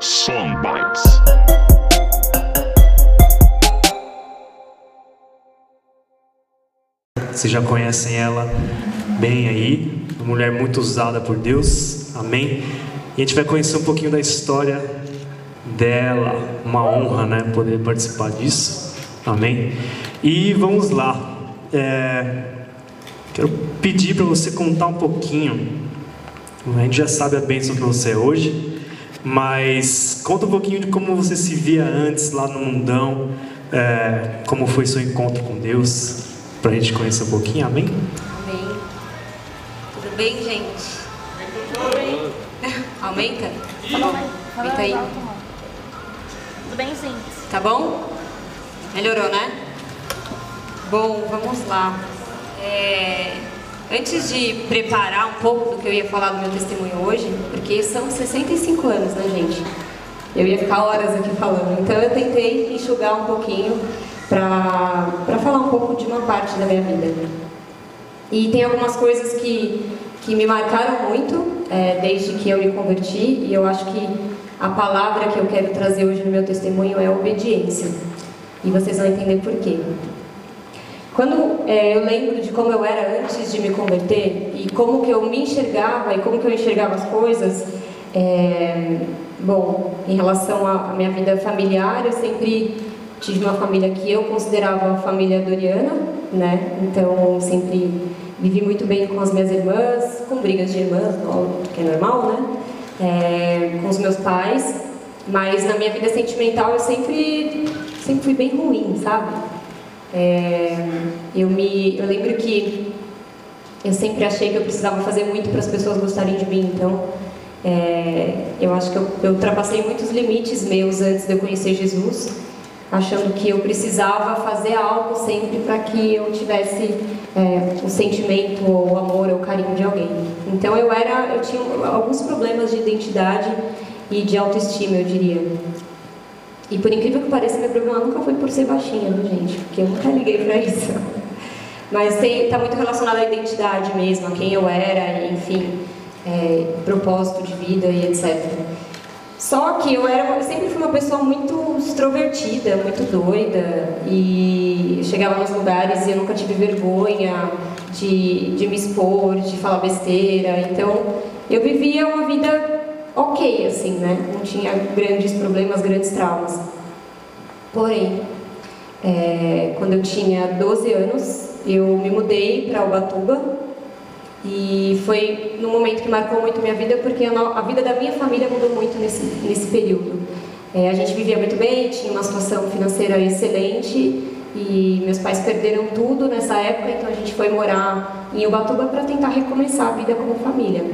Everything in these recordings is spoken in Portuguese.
Songbites. Vocês já conhecem ela bem aí, uma mulher muito usada por Deus, amém? E a gente vai conhecer um pouquinho da história dela, uma honra, né, poder participar disso, amém? E vamos lá, é, quero pedir para você contar um pouquinho, a gente já sabe a bênção que você é hoje, mas conta um pouquinho de como você se via antes lá no mundão, é, como foi seu encontro com Deus, para a gente conhecer um pouquinho, amém? Amém. Tudo bem, gente? Tudo bem. Aumenta? Tá bom. Aumenta aí. Tudo bem, sim. Tá bom? Melhorou, né? Bom, vamos lá. É, Antes de preparar um pouco do que eu ia falar do meu testemunho hoje, porque são 65 anos, né, gente? Eu ia ficar horas aqui falando. Então eu tentei enxugar um pouquinho para falar um pouco de uma parte da minha vida. E tem algumas coisas que, que me marcaram muito é, desde que eu me converti, e eu acho que a palavra que eu quero trazer hoje no meu testemunho é obediência. E vocês vão entender por quê. Quando é, eu lembro de como eu era antes de me converter e como que eu me enxergava e como que eu enxergava as coisas, é, bom, em relação à minha vida familiar, eu sempre tive uma família que eu considerava família doriana, né? Então sempre vivi muito bem com as minhas irmãs, com brigas de irmãs, que é normal, né? É, com os meus pais, mas na minha vida sentimental eu sempre sempre fui bem ruim, sabe? É, eu, me, eu lembro que eu sempre achei que eu precisava fazer muito para as pessoas gostarem de mim, então é, eu acho que eu, eu ultrapassei muitos limites meus antes de eu conhecer Jesus, achando que eu precisava fazer algo sempre para que eu tivesse é, o sentimento, ou o amor, ou o carinho de alguém. Então eu era, eu tinha alguns problemas de identidade e de autoestima, eu diria. E por incrível que pareça, meu problema nunca foi por ser baixinha, gente? Porque eu nunca liguei para isso. Mas está muito relacionado à identidade mesmo, a quem eu era, enfim, é, propósito de vida e etc. Só que eu, era, eu sempre fui uma pessoa muito extrovertida, muito doida, e chegava nos lugares e eu nunca tive vergonha de, de me expor, de falar besteira. Então, eu vivia uma vida ok, assim, né? Não tinha grandes problemas, grandes traumas. Porém, é, quando eu tinha 12 anos, eu me mudei para Ubatuba e foi num momento que marcou muito minha vida porque a, vida da minha família mudou muito nesse, nesse período. É, a gente vivia muito bem, tinha uma situação financeira excelente e meus pais perderam tudo nessa época, então a gente foi morar em Ubatuba para tentar recomeçar a vida como família.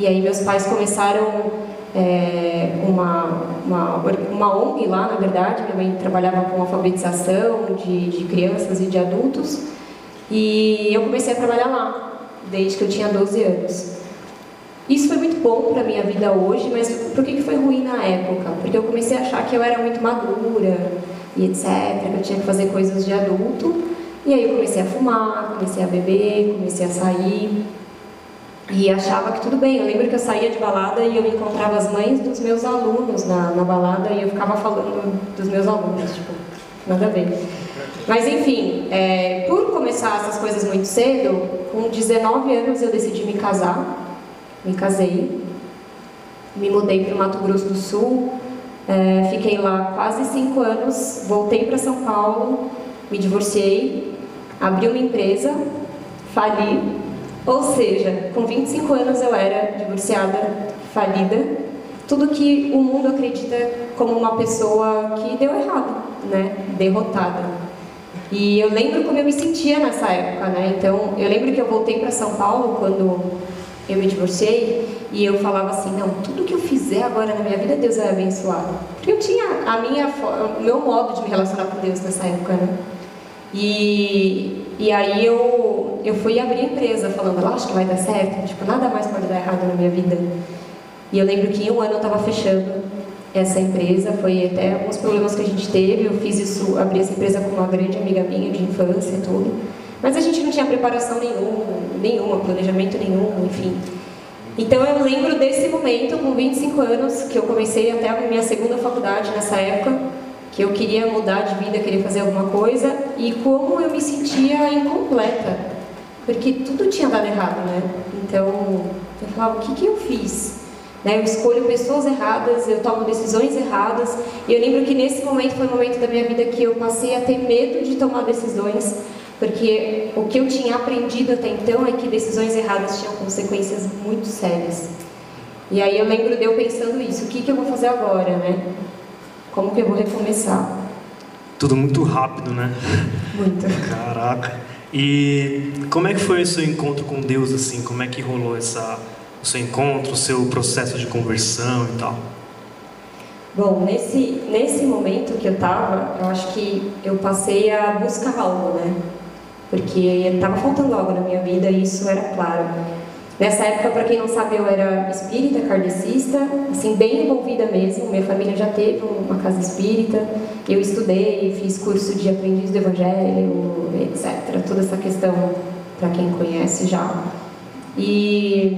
E aí meus pais começaram é, uma, uma, uma ONG lá, na verdade, minha mãe trabalhava com alfabetização de, de crianças e de adultos, e eu comecei a trabalhar lá, desde que eu tinha 12 anos. Isso foi muito bom para a minha vida hoje, mas por que, que foi ruim na época? Porque eu comecei a achar que eu era muito madura e etc, que eu tinha que fazer coisas de adulto, e aí eu comecei a fumar, comecei a beber, comecei a sair, e achava que tudo bem. Eu lembro que eu saía de balada e eu encontrava as mães dos meus alunos na, na balada e eu ficava falando dos meus alunos, tipo, nada a ver. Mas enfim, é, por começar essas coisas muito cedo, com 19 anos eu decidi me casar, me casei, me mudei para o Mato Grosso do Sul, é, fiquei lá quase cinco anos, voltei para São Paulo, me divorciei, abri uma empresa, fali, ou seja, com 25 anos eu era divorciada, falida, tudo que o mundo acredita como uma pessoa que deu errado, né? Derrotada. E eu lembro como eu me sentia nessa época, né? Então, eu lembro que eu voltei para São Paulo quando eu me divorciei e eu falava assim, não, tudo que eu fizer agora na minha vida, Deus vai abençoar. Porque eu tinha a minha, o meu modo de me relacionar com Deus nessa época, né? E, e aí eu, eu fui abrir a empresa falando, acho que vai dar certo, tipo, nada mais pode dar errado na minha vida. E eu lembro que em um ano eu estava fechando essa empresa, foi até alguns problemas que a gente teve, eu fiz isso, abri essa empresa com uma grande amiga minha de infância e tudo. Mas a gente não tinha preparação nenhuma, nenhuma, planejamento nenhum, enfim. Então eu lembro desse momento, com 25 anos, que eu comecei até a minha segunda faculdade nessa época, que eu queria mudar de vida, queria fazer alguma coisa, e como eu me sentia incompleta, porque tudo tinha dado errado, né? Então eu falava, o que, que eu fiz? Né? Eu escolho pessoas erradas, eu tomo decisões erradas, e eu lembro que nesse momento foi o momento da minha vida que eu passei a ter medo de tomar decisões, porque o que eu tinha aprendido até então é que decisões erradas tinham consequências muito sérias. E aí eu lembro de eu pensando isso, o que, que eu vou fazer agora, né? Como que eu vou recomeçar? Tudo muito rápido, né? Muito. Caraca. E como é que foi o seu encontro com Deus assim? Como é que rolou essa o seu encontro, o seu processo de conversão e tal? Bom, nesse nesse momento que eu estava, eu acho que eu passei a buscar algo, né? Porque estava faltando algo na minha vida e isso era claro. Nessa época, para quem não sabe, eu era espírita, kardecista, assim, bem envolvida mesmo. Minha família já teve uma casa espírita. Eu estudei, fiz curso de aprendiz do evangelho, etc. Toda essa questão, para quem conhece já. E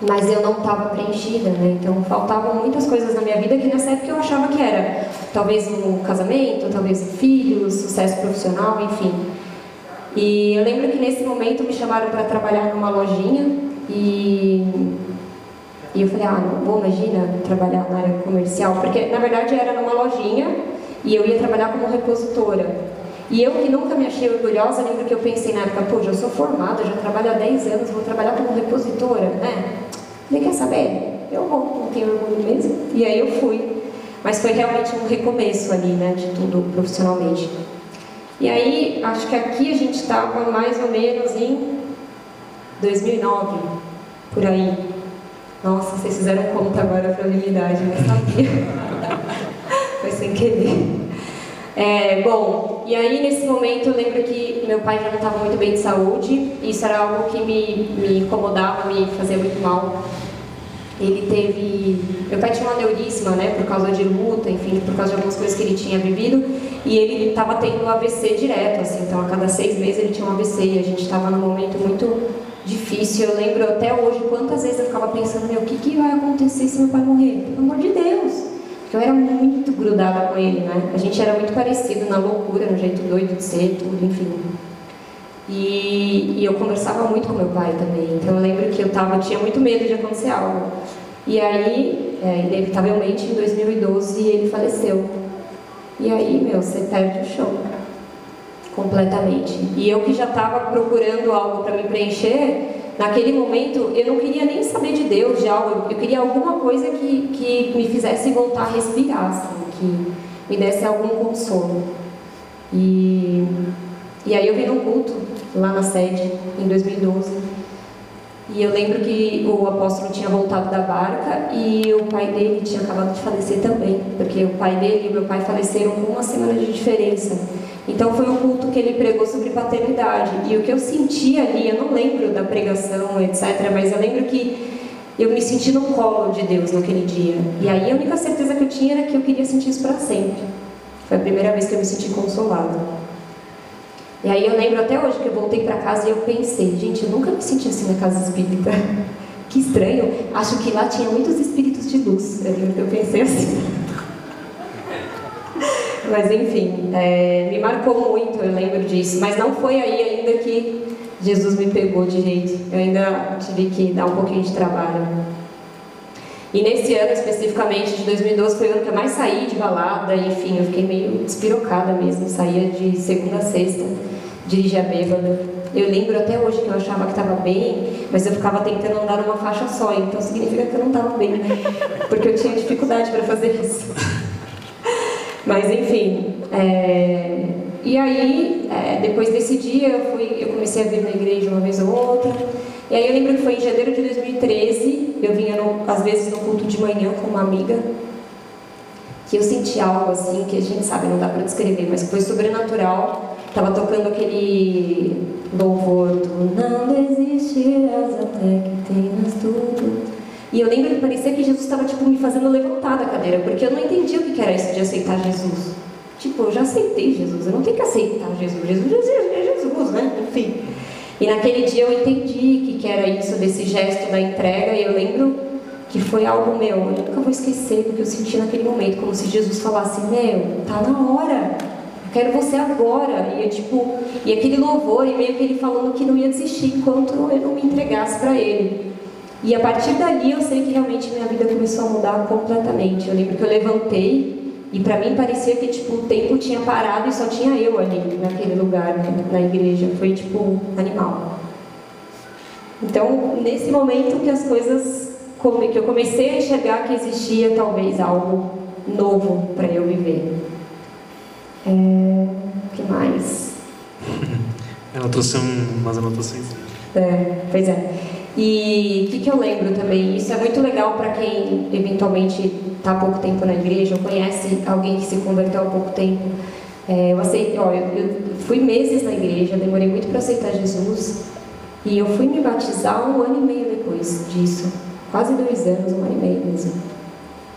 mas eu não estava preenchida, né? Então faltavam muitas coisas na minha vida que nessa época eu achava que era talvez um casamento, talvez um filho, sucesso profissional, enfim. E eu lembro que nesse momento me chamaram para trabalhar numa lojinha e, e eu falei, ah, não vou, imagina, trabalhar na área comercial, porque na verdade era numa lojinha e eu ia trabalhar como repositora. E eu que nunca me achei orgulhosa, lembro que eu pensei na época, pô, já sou formada, já trabalho há 10 anos, vou trabalhar como repositora, né? Falei, quer saber? Eu vou, não tenho orgulho mesmo. E aí eu fui. Mas foi realmente um recomeço ali, né, de tudo profissionalmente. E aí, acho que aqui a gente estava mais ou menos em 2009, por aí. Nossa, vocês fizeram conta agora a minha idade, não sabia. Foi sem querer. É, bom, e aí nesse momento eu lembro que meu pai já não estava muito bem de saúde, isso era algo que me, me incomodava, me fazia muito mal. Ele teve. Meu pai tinha um aneurisma, né, por causa de luta, enfim, por causa de algumas coisas que ele tinha vivido, e ele estava tendo um AVC direto, assim, então a cada seis meses ele tinha um AVC e a gente estava num momento muito difícil. Eu lembro até hoje quantas vezes eu ficava pensando: meu, o que, que vai acontecer se meu pai morrer? Pelo amor de Deus! Porque eu era muito grudada com ele, né? A gente era muito parecido na loucura, no jeito doido de ser, tudo, enfim. E, e, eu conversava muito com meu pai também. Então eu lembro que eu tava, tinha muito medo de acontecer algo. E aí, é, inevitavelmente, em 2012, ele faleceu. E aí, meu, você perde o chão. Completamente. E eu que já estava procurando algo para me preencher, naquele momento eu não queria nem saber de Deus, de algo. Eu queria alguma coisa que, que me fizesse voltar a respirar, assim, que me desse algum consolo. E, e aí eu vim no culto lá na sede, em 2012. E eu lembro que o apóstolo tinha voltado da barca e o pai dele tinha acabado de falecer também, porque o pai dele e meu pai faleceram com uma semana de diferença. Então foi um culto que ele pregou sobre paternidade. E o que eu senti ali, eu não lembro da pregação, etc., mas eu lembro que eu me senti no colo de Deus naquele dia. E aí a única certeza que eu tinha era que eu queria sentir isso para sempre. Foi a primeira vez que eu me senti consolada. E aí eu lembro até hoje que eu voltei para casa e eu pensei, gente, eu nunca me senti assim na casa espírita. Que estranho. Acho que lá tinha muitos espíritos de luz. Eu pensei assim. Mas enfim, é, me marcou muito, eu lembro disso. Mas não foi aí ainda que Jesus me pegou de jeito. Eu ainda tive que dar um pouquinho de trabalho. E nesse ano especificamente, de 2012, foi o ano que eu mais saí de balada, enfim, eu fiquei meio despirocada mesmo, saía de segunda a sexta, dirigia bêbada. Eu lembro até hoje que eu achava que estava bem, mas eu ficava tentando andar numa faixa só, então significa que eu não estava bem, porque eu tinha dificuldade para fazer isso. Mas enfim, é... e aí, é, depois desse dia, eu, fui, eu comecei a vir na igreja uma vez ou outra, e aí eu lembro que foi em janeiro de 2013, eu vinha no, às vezes no culto de manhã com uma amiga, que eu senti algo assim, que a gente sabe, não dá para descrever, mas foi sobrenatural. Tava tocando aquele louvor do Não desistirás até que tenhas tudo. E eu lembro que parecia que Jesus estava tipo, me fazendo levantar da cadeira, porque eu não entendia o que era isso de aceitar Jesus. Tipo, eu já aceitei Jesus, eu não tenho que aceitar Jesus. Jesus, é Jesus, né? Enfim. E naquele dia eu entendi que, que era isso, desse gesto da entrega, e eu lembro que foi algo meu, eu nunca vou esquecer do que eu senti naquele momento, como se Jesus falasse, meu, tá na hora, eu quero você agora. E eu, tipo, e aquele louvor, e meio que ele falando que não ia desistir enquanto eu não me entregasse para ele. E a partir dali eu sei que realmente minha vida começou a mudar completamente. Eu lembro que eu levantei e para mim parecia que tipo o tempo tinha parado e só tinha eu ali naquele lugar, né, na igreja. Foi tipo animal. Então, nesse momento que as coisas que eu comecei a enxergar que existia talvez algo novo para eu viver. É, que mais? Ela trouxe umas anotações. É, pois é. E o que, que eu lembro também? Isso é muito legal para quem eventualmente está há pouco tempo na igreja ou conhece alguém que se converteu há pouco tempo. É, eu, aceitei, eu, eu fui meses na igreja, demorei muito para aceitar Jesus e eu fui me batizar um ano e meio depois disso, quase dois anos, um ano e meio mesmo.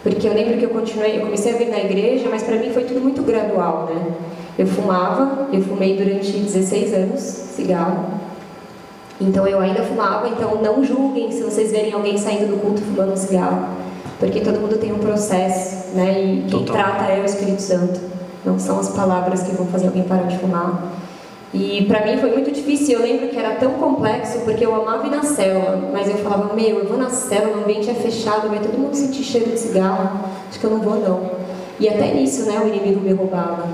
Porque eu lembro que eu continuei, eu comecei a vir na igreja, mas para mim foi tudo muito gradual, né? Eu fumava, eu fumei durante 16 anos cigarro. Então eu ainda fumava, então não julguem se vocês verem alguém saindo do culto fumando um cigarro, porque todo mundo tem um processo, né? E quem Total. trata é o Espírito Santo. Não são as palavras que vão fazer alguém parar de fumar. E para mim foi muito difícil. Eu lembro que era tão complexo porque eu amava ir na célula, mas eu falava: Meu, eu vou na célula, o ambiente é fechado, vai todo mundo sentir cheiro de cigarro. Acho que eu não vou, não. E até nisso, né, o inimigo me roubava.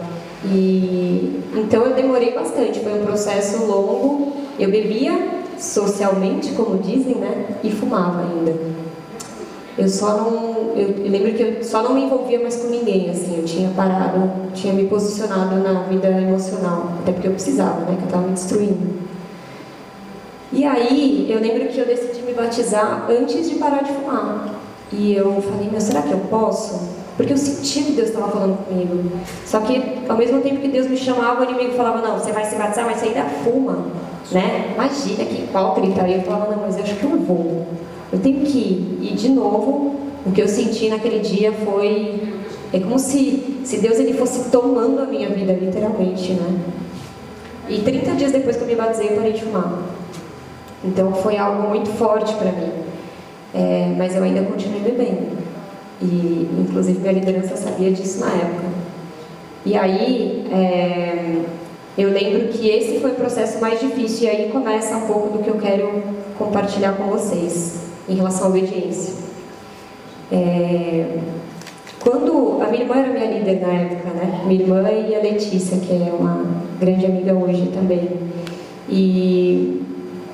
E então eu demorei bastante. Foi um processo longo. Eu bebia socialmente, como dizem, né, e fumava ainda. Eu só não, eu, eu lembro que eu só não me envolvia mais com ninguém, assim, eu tinha parado, tinha me posicionado na vida emocional, até porque eu precisava, né, que eu estava me destruindo. E aí, eu lembro que eu decidi me batizar antes de parar de fumar. E eu falei, meu, será que eu posso? Porque eu sentia que Deus estava falando comigo. Só que, ao mesmo tempo que Deus me chamava, o inimigo falava, não, você vai se batizar, mas você ainda fuma, né? Imagina que hipócrita. E eu falava, não, mas eu acho que eu vou. Eu tenho que ir. E de novo, o que eu senti naquele dia foi. É como se, se Deus ele fosse tomando a minha vida, literalmente, né? E 30 dias depois que eu me batizei, eu parei de fumar. Então foi algo muito forte para mim. É, mas eu ainda continuei bebendo. E, inclusive, minha liderança sabia disso na época. E aí, é, eu lembro que esse foi o processo mais difícil. E aí começa um pouco do que eu quero compartilhar com vocês em relação à obediência. É, quando a minha irmã era minha líder na época, né? Minha irmã e a Letícia, que é uma grande amiga hoje também. E,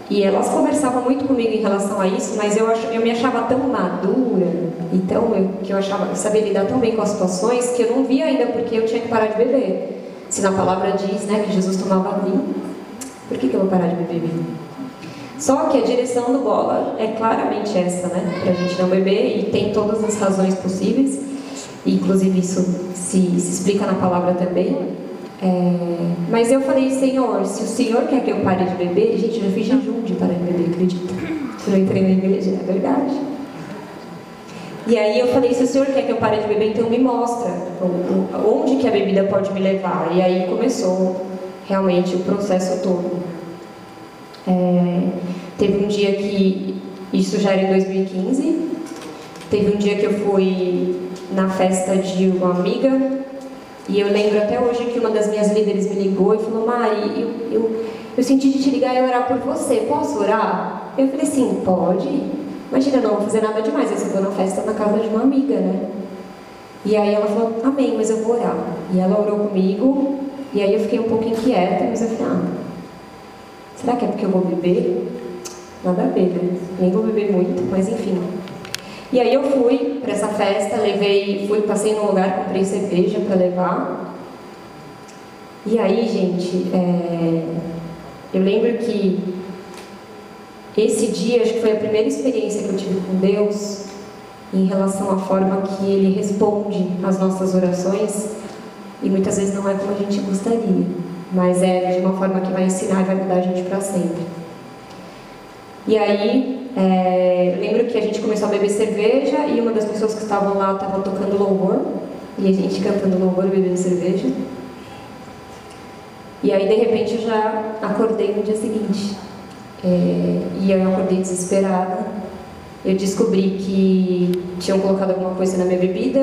e elas conversavam muito comigo em relação a isso, mas eu, ach, eu me achava tão madura, então eu, que eu achava, eu sabia lidar tão bem com as situações que eu não via ainda porque eu tinha que parar de beber. Se na palavra diz né, que Jesus tomava vinho, por que, que eu vou parar de beber vinho? Só que a direção do bola é claramente essa, né? Para a gente não beber e tem todas as razões possíveis. Inclusive isso se, se explica na palavra também. É, mas eu falei, Senhor, se o Senhor quer que eu pare de beber, gente, eu já fiz jejum de parar de beber, acredita? Eu entrei na igreja, é verdade. E aí eu falei, se o Senhor quer que eu pare de beber, então me mostra onde que a bebida pode me levar. E aí começou realmente o processo todo. É, teve um dia que, isso já era em 2015, teve um dia que eu fui na festa de uma amiga e eu lembro até hoje que uma das minhas líderes me ligou e falou, Mari, eu, eu, eu senti de te ligar e orar por você, posso orar? Eu falei assim, pode. Imagina, não vou fazer nada demais, eu só vou na festa na casa de uma amiga, né? E aí ela falou, amém, mas eu vou orar. E ela orou comigo, e aí eu fiquei um pouco inquieta, mas eu falei, ah, Será que é porque eu vou beber? Nada a ver, né? Nem vou beber muito, mas enfim. E aí eu fui para essa festa, levei, fui, passei num lugar, comprei cerveja para levar. E aí, gente, é, eu lembro que esse dia, acho que foi a primeira experiência que eu tive com Deus em relação à forma que Ele responde às nossas orações e muitas vezes não é como a gente gostaria mas é de uma forma que vai ensinar e vai mudar a gente para sempre. E aí, é, lembro que a gente começou a beber cerveja e uma das pessoas que estavam lá estava tocando louvor e a gente cantando louvor e bebendo cerveja. E aí, de repente, eu já acordei no dia seguinte. É, e eu acordei desesperada. Eu descobri que tinham colocado alguma coisa na minha bebida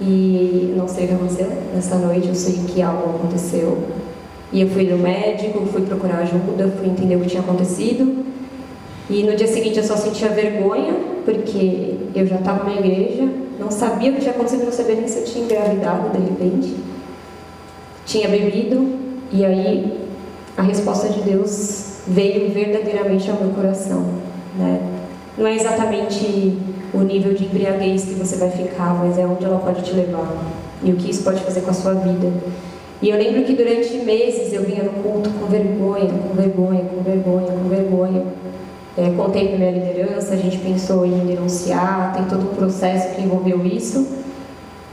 e não sei o que aconteceu nessa noite. Eu sei que algo aconteceu. E eu fui no médico, fui procurar ajuda, fui entender o que tinha acontecido. E no dia seguinte eu só sentia vergonha, porque eu já estava na igreja, não sabia o que tinha acontecido, não sabia nem se eu tinha engravidado de repente. Tinha bebido, e aí a resposta de Deus veio verdadeiramente ao meu coração. Né? Não é exatamente o nível de embriaguez que você vai ficar, mas é onde ela pode te levar e o que isso pode fazer com a sua vida. E eu lembro que durante meses eu vinha no culto com vergonha, com vergonha, com vergonha, com vergonha. É, contei para minha liderança, a gente pensou em denunciar, tem todo um processo que envolveu isso.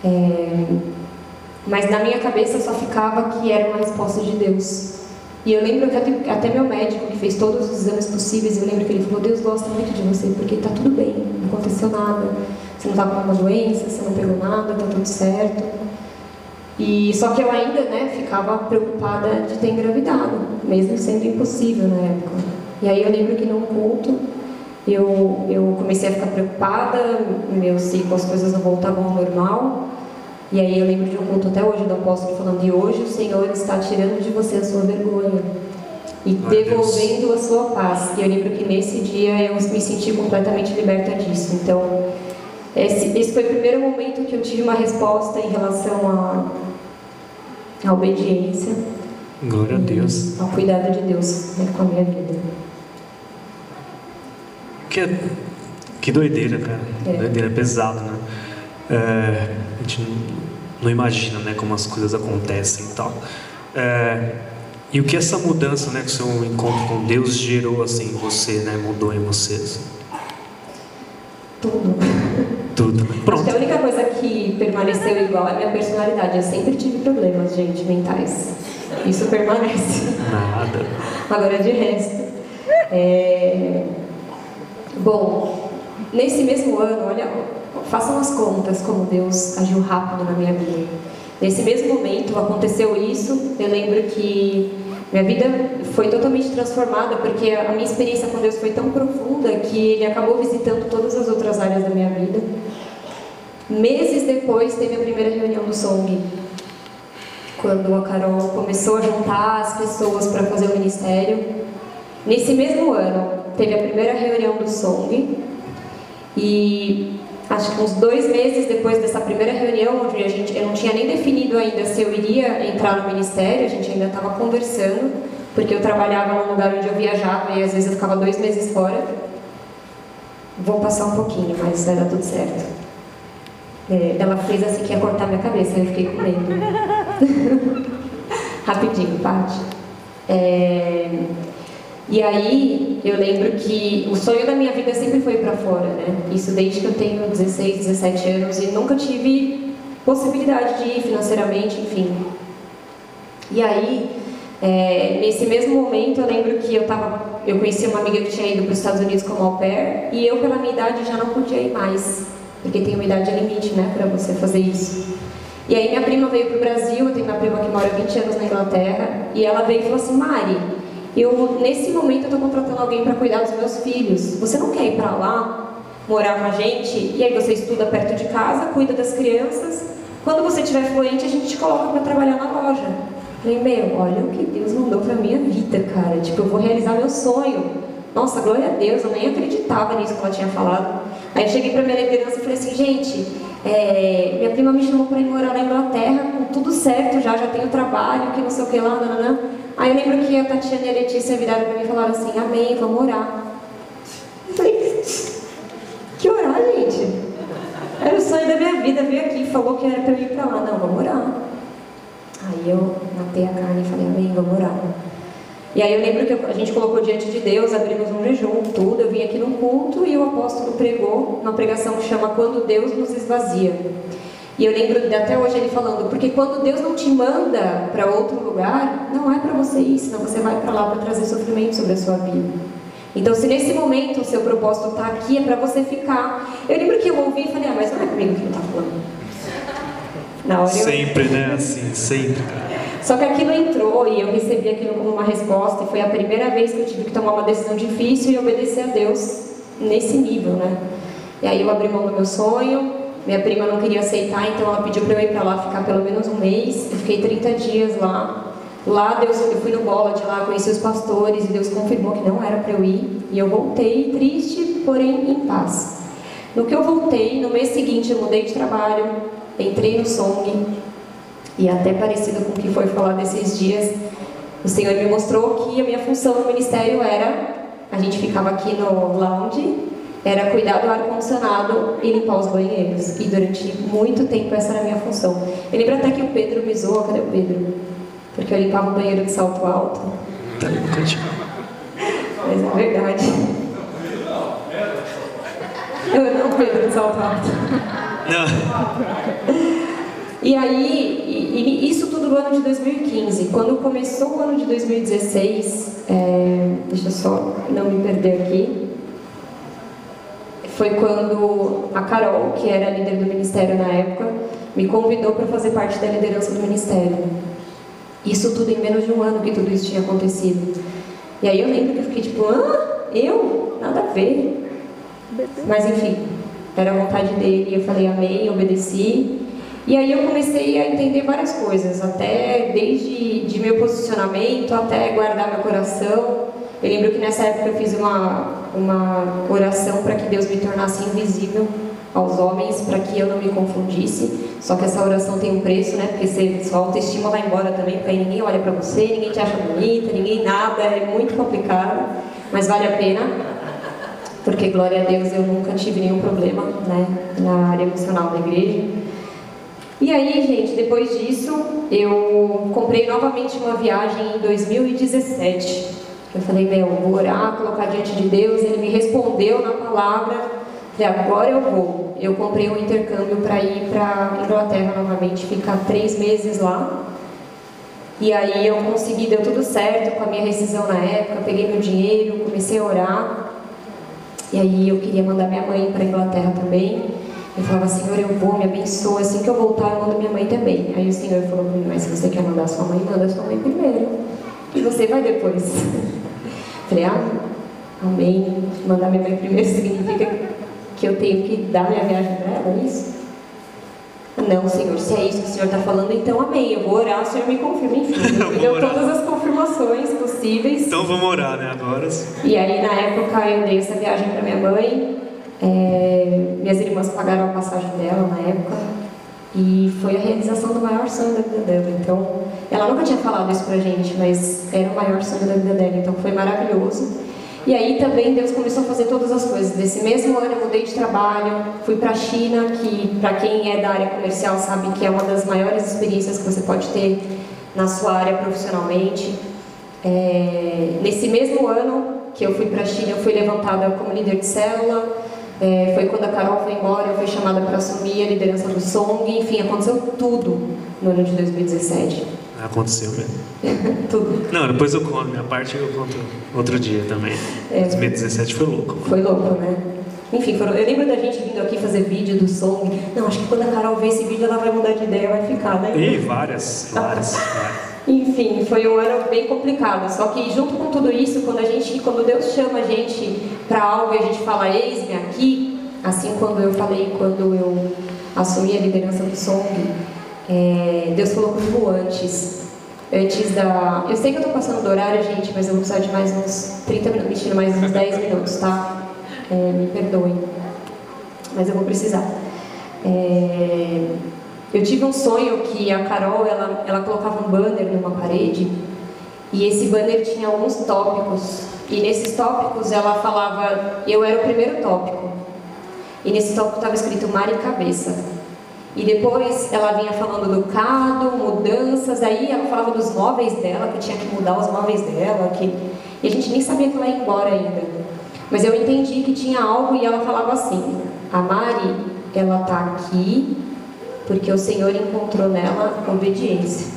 É, mas na minha cabeça só ficava que era uma resposta de Deus. E eu lembro que até, até meu médico, que fez todos os exames possíveis, eu lembro que ele falou: Deus gosta muito de você, porque está tudo bem, não aconteceu nada. Você não está com uma doença, você não pegou nada, está tudo certo. E só que eu ainda, né, ficava preocupada de ter engravidado, mesmo sendo impossível na época. E aí eu lembro que num culto eu, eu comecei a ficar preocupada, meu ciclo, as coisas não voltavam ao normal. E aí eu lembro de um culto até hoje do apóstolo falando, e hoje o Senhor está tirando de você a sua vergonha e devolvendo a sua paz. E eu lembro que nesse dia eu me senti completamente liberta disso. Então, esse, esse foi o primeiro momento que eu tive uma resposta em relação à, obediência. Glória a Deus. Ao cuidado de Deus né, com a minha vida. Que, que doideira, cara. É. Doideira, pesado, né? É, a gente não imagina né, como as coisas acontecem e tal. É, e o que essa mudança, né, que o seu encontro com Deus gerou assim em você, né, mudou em você? Assim? Tudo. Tudo. Pronto. Acho que a única coisa que permaneceu igual é a minha personalidade. Eu sempre tive problemas, gente, mentais. Isso permanece. Nada. Agora de resto. É... Bom, nesse mesmo ano, olha, façam as contas como Deus agiu rápido na minha vida. Nesse mesmo momento aconteceu isso, eu lembro que minha vida foi totalmente transformada porque a minha experiência com Deus foi tão profunda que Ele acabou visitando todas as outras áreas da minha vida. Meses depois teve a primeira reunião do Song, quando a Carol começou a juntar as pessoas para fazer o ministério. Nesse mesmo ano teve a primeira reunião do Song e acho que uns dois meses depois dessa primeira reunião, onde a gente, eu não tinha nem definido ainda se eu iria entrar no ministério, a gente ainda estava conversando, porque eu trabalhava num lugar onde eu viajava e às vezes eu ficava dois meses fora. Vou passar um pouquinho, mas vai dar tudo certo. É, ela fez assim que ia cortar minha cabeça, eu fiquei com medo. Rapidinho, Paty. É... E aí eu lembro que o sonho da minha vida sempre foi para fora, né? Isso desde que eu tenho 16, 17 anos e nunca tive possibilidade de ir financeiramente, enfim. E aí, é, nesse mesmo momento, eu lembro que eu tava, eu conheci uma amiga que tinha ido para os Estados Unidos como au pair e eu, pela minha idade, já não podia ir mais, porque tem uma idade limite, né, para você fazer isso. E aí minha prima veio para o Brasil, eu tenho uma prima que mora 20 anos na Inglaterra, e ela veio e falou assim, Mari, eu, nesse momento, eu estou contratando alguém para cuidar dos meus filhos. Você não quer ir para lá, morar com a gente? E aí você estuda perto de casa, cuida das crianças. Quando você estiver fluente, a gente te coloca para trabalhar na loja. Falei, meu, olha o que Deus mandou para minha vida, cara. Tipo, eu vou realizar meu sonho. Nossa, glória a Deus, eu nem acreditava nisso que ela tinha falado. Aí eu cheguei para minha liderança e falei assim, gente, é, minha prima me chamou para ir morar na Inglaterra, com tudo certo já, já tenho trabalho, que não sei o que lá, nananã. Aí eu lembro que a Tatiana e a Letícia viraram para mim e falaram assim, amém, vamos orar. Eu falei, que orar, gente? Era o sonho da minha vida, veio aqui falou que era para eu ir para lá. Não, vamos orar. Aí eu matei a carne e falei, amém, vamos orar. E aí eu lembro que a gente colocou diante de Deus, abrimos um jejum, tudo. Eu vim aqui num culto e o apóstolo pregou uma pregação que chama Quando Deus nos esvazia. E eu lembro até hoje ele falando, porque quando Deus não te manda para outro lugar, não é para você ir, senão você vai para lá para trazer sofrimento sobre a sua vida. Então, se nesse momento o seu propósito está aqui, é para você ficar. Eu lembro que eu ouvi e falei, ah, mas não é comigo que ele está falando. Na hora sempre, eu... né? Assim, sempre. Só que aquilo entrou e eu recebi aquilo como uma resposta e foi a primeira vez que eu tive que tomar uma decisão difícil e obedecer a Deus nesse nível, né? E aí eu abri mão do meu sonho, minha prima não queria aceitar, então ela pediu para eu ir para lá ficar pelo menos um mês. Eu fiquei 30 dias lá. Lá Deus, eu fui no bola de lá, conheci os pastores e Deus confirmou que não era para eu ir. E eu voltei triste, porém em paz. No que eu voltei, no mês seguinte eu mudei de trabalho, entrei no Song e até parecido com o que foi falado esses dias, o Senhor me mostrou que a minha função no ministério era, a gente ficava aqui no lounge, era cuidar do ar-condicionado e limpar os banheiros. E durante muito tempo essa era a minha função. Eu lembro até que o Pedro me zoou, cadê o Pedro? Porque eu limpava o banheiro de salto alto. Tá cantinho. Mas é verdade. Eu não, Pedro de salto alto. E aí, e, e isso tudo no ano de 2015. Quando começou o ano de 2016, é, deixa eu só não me perder aqui, foi quando a Carol, que era líder do ministério na época, me convidou para fazer parte da liderança do ministério. Isso tudo em menos de um ano que tudo isso tinha acontecido. E aí eu lembro que eu fiquei tipo, ah, eu? Nada a ver. Mas enfim, era a vontade dele, eu falei amém, obedeci. E aí eu comecei a entender várias coisas, até desde de meu posicionamento até guardar meu coração. Eu lembro que nessa época eu fiz uma, uma oração para que Deus me tornasse invisível aos homens, para que eu não me confundisse. Só que essa oração tem um preço, né? Porque você, sua autoestima vai embora também, porque aí ninguém olha para você, ninguém te acha bonita, ninguém nada, é muito complicado, mas vale a pena. Porque, glória a Deus, eu nunca tive nenhum problema né, na área emocional da igreja. E aí, gente, depois disso, eu comprei novamente uma viagem em 2017. Eu falei, meu, vou orar, colocar diante de Deus. Ele me respondeu na palavra. Falei, agora eu vou. Eu comprei um intercâmbio para ir para Inglaterra novamente, ficar três meses lá. E aí eu consegui, deu tudo certo com a minha rescisão na época. Peguei meu dinheiro, comecei a orar. E aí eu queria mandar minha mãe para Inglaterra também. Eu falava, Senhor, eu vou, me abençoa. Assim que eu voltar, eu mando minha mãe também. Aí o Senhor falou para mim, mas se você quer mandar sua mãe, manda sua mãe primeiro. E você vai depois. Falei, ah, amém. Mandar minha mãe primeiro significa que eu tenho que dar minha viagem para ela, é isso? Não, Senhor, se é isso que o Senhor está falando, então amém. Eu vou orar, o Senhor me confirma. Enfim, me deu todas as confirmações possíveis. Então vamos orar, né? Agora. E aí, na época, eu dei essa viagem para minha mãe. É, minhas irmãs pagaram a passagem dela na época e foi a realização do maior sonho da vida dela. Então, ela nunca tinha falado isso pra gente, mas era o maior sonho da vida dela, então foi maravilhoso. E aí também Deus começou a fazer todas as coisas. Nesse mesmo ano eu mudei de trabalho, fui para a China, que para quem é da área comercial sabe que é uma das maiores experiências que você pode ter na sua área profissionalmente. É, nesse mesmo ano que eu fui para a China, eu fui levantada como líder de célula. É, foi quando a Carol foi embora, eu fui chamada para assumir a liderança do Song. Enfim, aconteceu tudo no ano de 2017. Aconteceu mesmo. tudo. Não, depois eu conto. Minha parte eu conto outro dia também. É. 2017 foi louco. Foi louco, né? Enfim, foram, eu lembro da gente vindo aqui fazer vídeo do Song. Não, acho que quando a Carol ver esse vídeo ela vai mudar de ideia, vai ficar, né? E várias, várias. várias. Enfim, foi um ano bem complicado. Só que junto com tudo isso, quando a gente, quando Deus chama a gente para algo e a gente fala, eis-me aqui, assim quando eu falei, quando eu assumi a liderança do Song, é, Deus falou comigo antes. Antes da. Eu sei que eu tô passando do horário, gente, mas eu vou precisar de mais uns 30 minutos, mentira, mais uns 10 minutos, tá? É, me perdoem. Mas eu vou precisar. É, eu tive um sonho que a Carol, ela, ela colocava um banner numa parede e esse banner tinha alguns tópicos. E nesses tópicos ela falava, eu era o primeiro tópico. E nesse tópico estava escrito mar e cabeça. E depois ela vinha falando do cado, mudanças, aí ela falava dos móveis dela, que tinha que mudar os móveis dela, que... e a gente nem sabia que ela ia embora ainda. Mas eu entendi que tinha algo e ela falava assim, a Mari, ela tá aqui porque o Senhor encontrou nela obediência.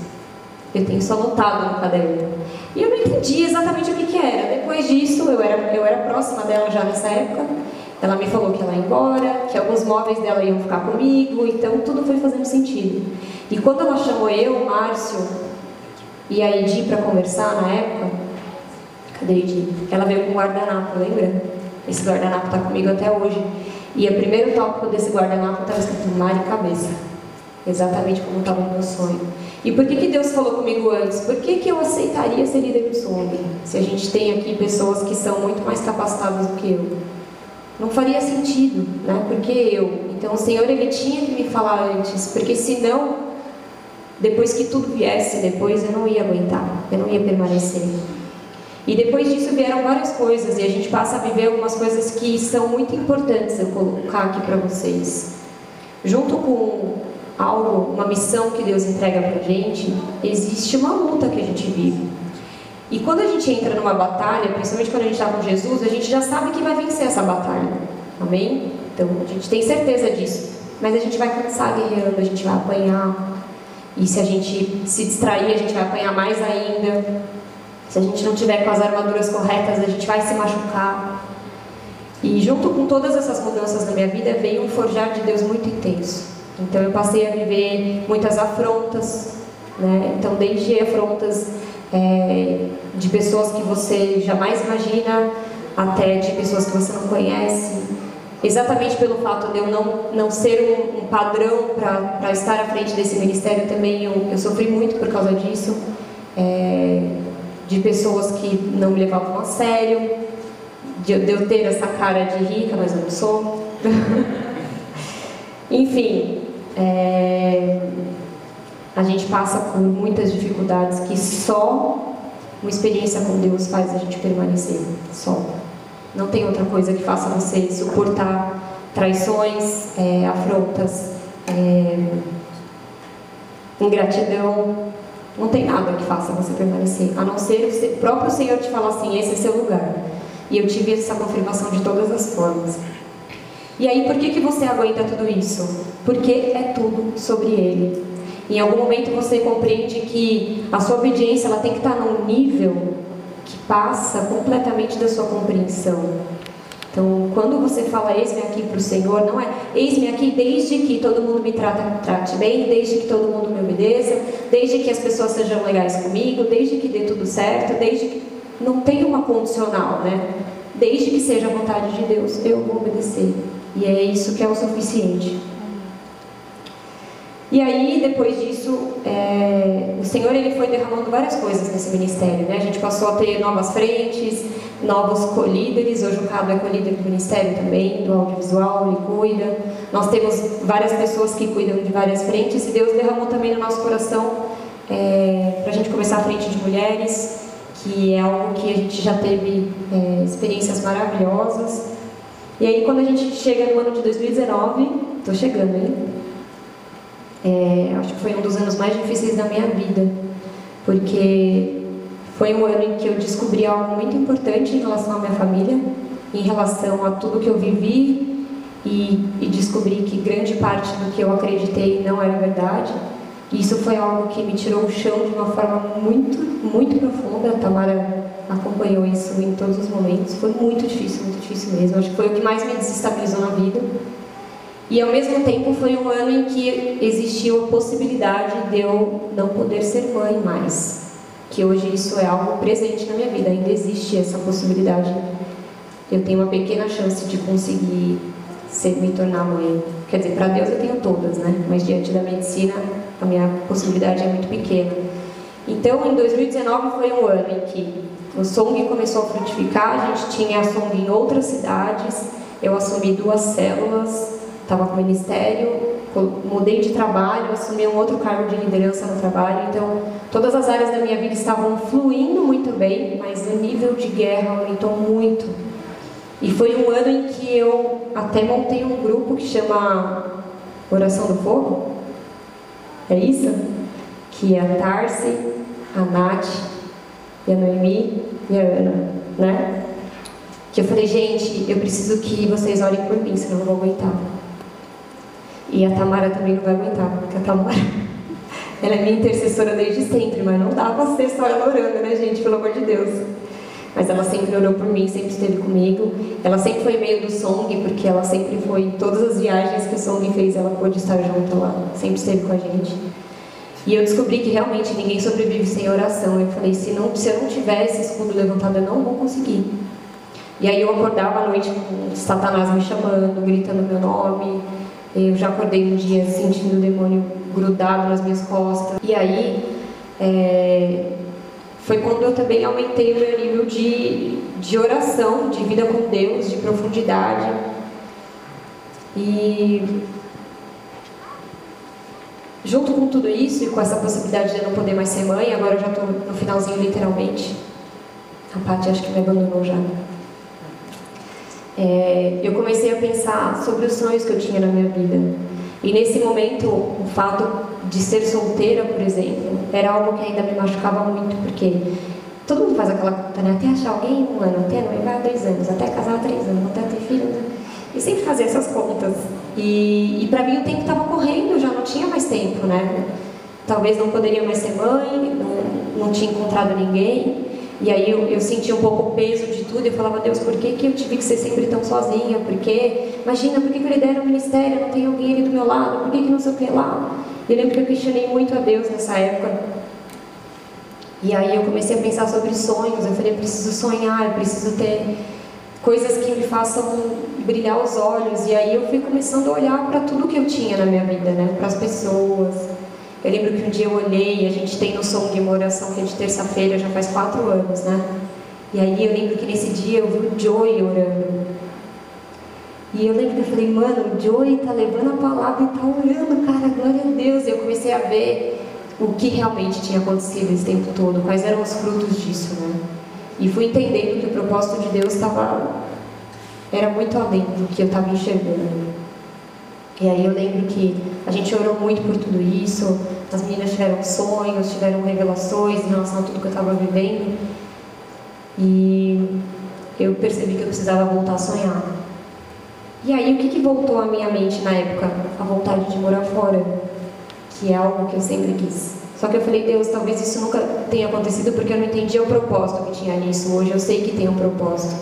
Eu tenho isso anotado no caderno. E eu não entendi exatamente o que, que era. Depois disso, eu era, eu era próxima dela já nessa época. Ela me falou que ela ia embora, que alguns móveis dela iam ficar comigo, então tudo foi fazendo sentido. E quando ela chamou eu, Márcio, E a Edi, para conversar na época, cadê a Edi? Ela veio com um guardanapo, lembra? Esse guardanapo está comigo até hoje. E o primeiro tópico desse guardanapo estava escrito mar e cabeça. Exatamente como estava no meu sonho. E por que, que Deus falou comigo antes? Por que, que eu aceitaria ser líder do SONG? Se a gente tem aqui pessoas que são muito mais capacitadas do que eu. Não faria sentido, né? Porque eu. Então o Senhor ele tinha que me falar antes, porque senão, depois que tudo viesse, depois eu não ia aguentar, eu não ia permanecer. E depois disso vieram várias coisas e a gente passa a viver algumas coisas que são muito importantes eu colocar aqui para vocês. Junto com algo, uma missão que Deus entrega para a gente, existe uma luta que a gente vive. E quando a gente entra numa batalha, principalmente quando a gente está com Jesus, a gente já sabe que vai vencer essa batalha. Amém? Então a gente tem certeza disso. Mas a gente vai cansar guerreando, a gente vai apanhar. E se a gente se distrair, a gente vai apanhar mais ainda. Se a gente não tiver com as armaduras corretas, a gente vai se machucar. E junto com todas essas mudanças na minha vida veio um forjar de Deus muito intenso. Então eu passei a viver muitas afrontas, né? Então desde afrontas é, de pessoas que você jamais imagina até de pessoas que você não conhece, exatamente pelo fato de eu não, não ser um, um padrão para estar à frente desse ministério também eu, eu sofri muito por causa disso, é, de pessoas que não me levavam a sério, de, de eu ter essa cara de rica, mas eu não sou. Enfim, é, a gente passa por muitas dificuldades que só uma experiência com Deus faz a gente permanecer. Só. Não tem outra coisa que faça você suportar traições, é, afrontas, é, ingratidão. Não tem nada que faça você permanecer, a não ser o próprio Senhor te falar assim: esse é seu lugar. E eu tive essa confirmação de todas as formas. E aí, por que, que você aguenta tudo isso? Porque é tudo sobre Ele. Em algum momento você compreende que a sua obediência ela tem que estar num nível que passa completamente da sua compreensão. Então, quando você fala eis-me aqui para o Senhor, não é eis-me aqui desde que todo mundo me trata, trate bem, desde que todo mundo me obedeça, desde que as pessoas sejam legais comigo, desde que dê tudo certo, desde que. Não tem uma condicional, né? Desde que seja a vontade de Deus, eu vou obedecer. E é isso que é o suficiente. E aí, depois disso, é, o Senhor ele foi derramando várias coisas nesse ministério. Né? A gente passou a ter novas frentes, novos colíderes. Hoje o Cabo é colíder do ministério também, do audiovisual, ele cuida. Nós temos várias pessoas que cuidam de várias frentes e Deus derramou também no nosso coração é, para a gente começar a frente de mulheres, que é algo que a gente já teve é, experiências maravilhosas. E aí, quando a gente chega no ano de 2019, estou chegando, hein? É, acho que foi um dos anos mais difíceis da minha vida, porque foi um ano em que eu descobri algo muito importante em relação à minha família, em relação a tudo que eu vivi e, e descobri que grande parte do que eu acreditei não era verdade. Isso foi algo que me tirou o chão de uma forma muito, muito profunda. A Tamara acompanhou isso em todos os momentos. Foi muito difícil, muito difícil mesmo. Acho que foi o que mais me desestabilizou na vida. E ao mesmo tempo foi um ano em que existiu a possibilidade de eu não poder ser mãe mais. Que hoje isso é algo presente na minha vida, ainda existe essa possibilidade. Eu tenho uma pequena chance de conseguir ser, me tornar mãe. Quer dizer, para Deus eu tenho todas, né? Mas diante da medicina a minha possibilidade é muito pequena. Então, em 2019 foi um ano em que o Song começou a frutificar, a gente tinha a Song em outras cidades, eu assumi duas células, estava com o ministério, mudei de trabalho, assumi um outro cargo de liderança no trabalho, então todas as áreas da minha vida estavam fluindo muito bem, mas o nível de guerra aumentou muito. E foi um ano em que eu até montei um grupo que chama Oração do Fogo, é isso? Que é a Tarsi, a Nath, e a Noemi e a Ana, né? Que eu falei, gente, eu preciso que vocês orem por mim, senão eu não vou aguentar. E a Tamara também não vai aguentar, porque a Tamara, ela é minha intercessora desde sempre, mas não dá pra ser só ela orando, né, gente? Pelo amor de Deus. Mas ela sempre orou por mim, sempre esteve comigo. Ela sempre foi meio do Song, porque ela sempre foi, todas as viagens que o Song fez, ela pôde estar junto lá, sempre esteve com a gente. E eu descobri que realmente ninguém sobrevive sem oração. Eu falei, se, não, se eu não tiver esse escudo levantado, eu não vou conseguir. E aí eu acordava à noite com Satanás me chamando, gritando meu nome. Eu já acordei um dia sentindo o demônio grudado nas minhas costas. E aí é, foi quando eu também aumentei o meu nível de, de oração, de vida com Deus, de profundidade. E junto com tudo isso e com essa possibilidade de eu não poder mais ser mãe, agora eu já estou no finalzinho literalmente. A Paty acho que me abandonou já. É, eu comecei a pensar sobre os sonhos que eu tinha na minha vida. E nesse momento, o fato de ser solteira, por exemplo, era algo que ainda me machucava muito, porque todo mundo faz aquela conta, né? Até achar alguém um ano, até noivar dois anos, até casar três anos, até ter filho. Né? E sempre fazia essas contas. E, e para mim o tempo estava correndo, já não tinha mais tempo, né? Talvez não poderia mais ser mãe, não, não tinha encontrado ninguém. E aí eu, eu senti um pouco o peso de tudo eu falava, Deus, por que, que eu tive que ser sempre tão sozinha? Por que, imagina, por que, que eu lidero o ministério, não tem alguém ali do meu lado? Por que, que não sei o que lá? E eu lembro que eu questionei muito a Deus nessa época. E aí eu comecei a pensar sobre sonhos, eu falei, eu preciso sonhar, eu preciso ter coisas que me façam brilhar os olhos. E aí eu fui começando a olhar para tudo que eu tinha na minha vida, né? Para as pessoas, eu lembro que um dia eu olhei, a gente tem noção de uma oração que é de terça-feira, já faz quatro anos, né? E aí eu lembro que nesse dia eu vi o Joey orando. E eu lembro que eu falei, mano, o Joey tá levando a palavra e tá orando, cara, glória a Deus. E eu comecei a ver o que realmente tinha acontecido esse tempo todo, quais eram os frutos disso, né? E fui entendendo que o propósito de Deus estava era muito além do que eu estava enxergando. E aí eu lembro que a gente orou muito por tudo isso, as meninas tiveram sonhos, tiveram revelações em relação a tudo que eu estava vivendo. E eu percebi que eu precisava voltar a sonhar. E aí o que, que voltou à minha mente na época? A vontade de morar fora, que é algo que eu sempre quis. Só que eu falei, Deus, talvez isso nunca tenha acontecido porque eu não entendia o propósito que tinha nisso. Hoje eu sei que tem um propósito.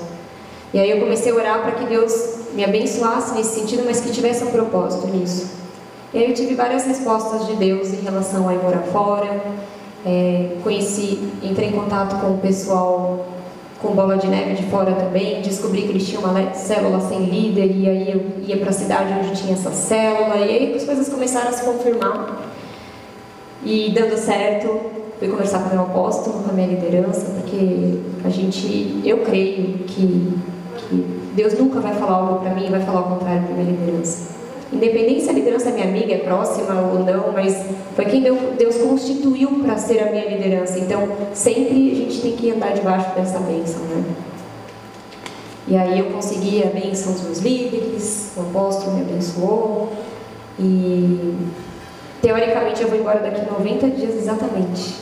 E aí eu comecei a orar para que Deus me abençoasse nesse sentido, mas que tivesse um propósito nisso. E aí eu tive várias respostas de Deus em relação a ir morar fora. É, conheci, entrei em contato com o pessoal com bola de neve de fora também, descobri que eles tinham uma célula sem líder e aí eu ia para a cidade onde tinha essa célula e aí as coisas começaram a se confirmar e dando certo fui conversar com o meu apóstolo, com a minha liderança, porque a gente, eu creio que, que Deus nunca vai falar algo para mim e vai falar o contrário para minha liderança. Independente se a liderança é minha amiga, é próxima ou não, mas foi quem Deus constituiu para ser a minha liderança. Então, sempre a gente tem que andar debaixo dessa bênção, né? E aí eu consegui a bênção dos meus líderes, o apóstolo me abençoou. E teoricamente eu vou embora daqui 90 dias exatamente,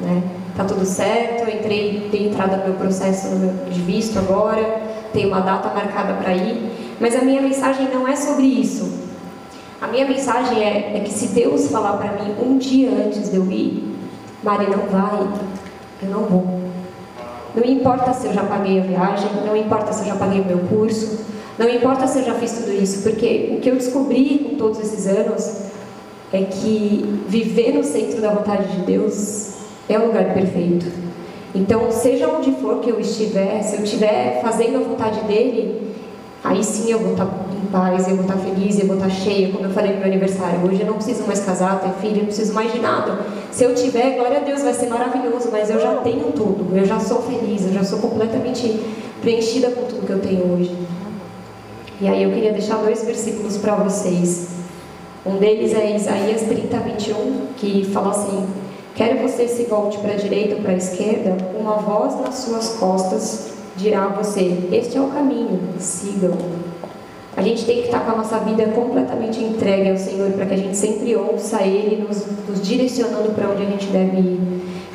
né? Tá tudo certo, eu entrei, dei entrada no meu processo de visto agora tem uma data marcada para ir, mas a minha mensagem não é sobre isso. A minha mensagem é, é que se Deus falar para mim um dia antes de eu ir, Mari, não vai, eu não vou. Não importa se eu já paguei a viagem, não importa se eu já paguei o meu curso, não importa se eu já fiz tudo isso, porque o que eu descobri com todos esses anos é que viver no centro da vontade de Deus é o lugar perfeito. Então, seja onde for que eu estiver, se eu estiver fazendo a vontade dele, aí sim eu vou estar em paz, eu vou estar feliz, eu vou estar cheia, como eu falei no meu aniversário. Hoje eu não preciso mais casar, ter filho, eu não preciso mais de nada. Se eu tiver, glória a Deus, vai ser maravilhoso, mas eu já tenho tudo, eu já sou feliz, eu já sou completamente preenchida com tudo que eu tenho hoje. E aí eu queria deixar dois versículos para vocês. Um deles é Isaías 30, 21, que fala assim: Quer você se volte para a direita ou para a esquerda, uma voz nas suas costas dirá a você: Este é o caminho, sigam. A gente tem que estar com a nossa vida completamente entregue ao Senhor para que a gente sempre ouça Ele nos, nos direcionando para onde a gente deve ir.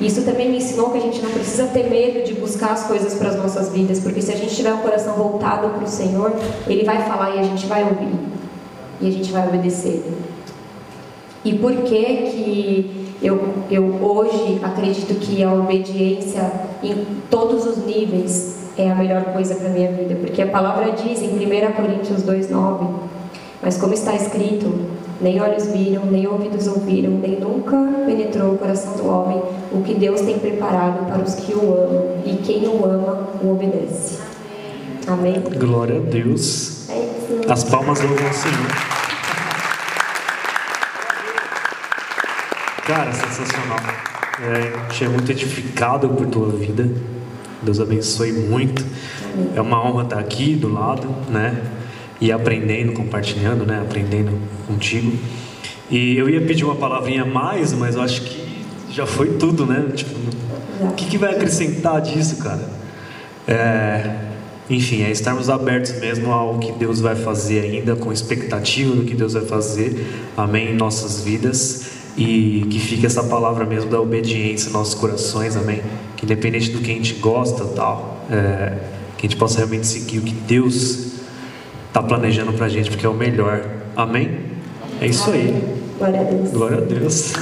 Isso também me ensinou que a gente não precisa ter medo de buscar as coisas para as nossas vidas, porque se a gente tiver o coração voltado para o Senhor, Ele vai falar e a gente vai ouvir. E a gente vai obedecer. E por que que eu, eu hoje acredito que a obediência em todos os níveis é a melhor coisa para minha vida, porque a palavra diz em 1 Coríntios 2,9: Mas como está escrito, Nem olhos viram, nem ouvidos ouviram, nem nunca penetrou o coração do homem o que Deus tem preparado para os que o amam, e quem o ama o obedece. Amém? Glória a Deus. As palmas louvam ao Senhor. Cara, sensacional. É, é muito edificado por tua vida. Deus abençoe muito. É uma honra estar aqui do lado, né? E aprendendo, compartilhando, né? Aprendendo contigo. E eu ia pedir uma palavrinha a mais, mas eu acho que já foi tudo, né? Tipo, o que, que vai acrescentar disso, cara? É, enfim, é estarmos abertos mesmo ao que Deus vai fazer ainda, com expectativa do que Deus vai fazer, amém, em nossas vidas. E que fique essa palavra mesmo da obediência em nossos corações, amém. Que independente do que a gente gosta, tal, é, que a gente possa realmente seguir o que Deus está planejando pra gente, porque é o melhor, amém. É isso aí. Glória a Deus. Glória a Deus.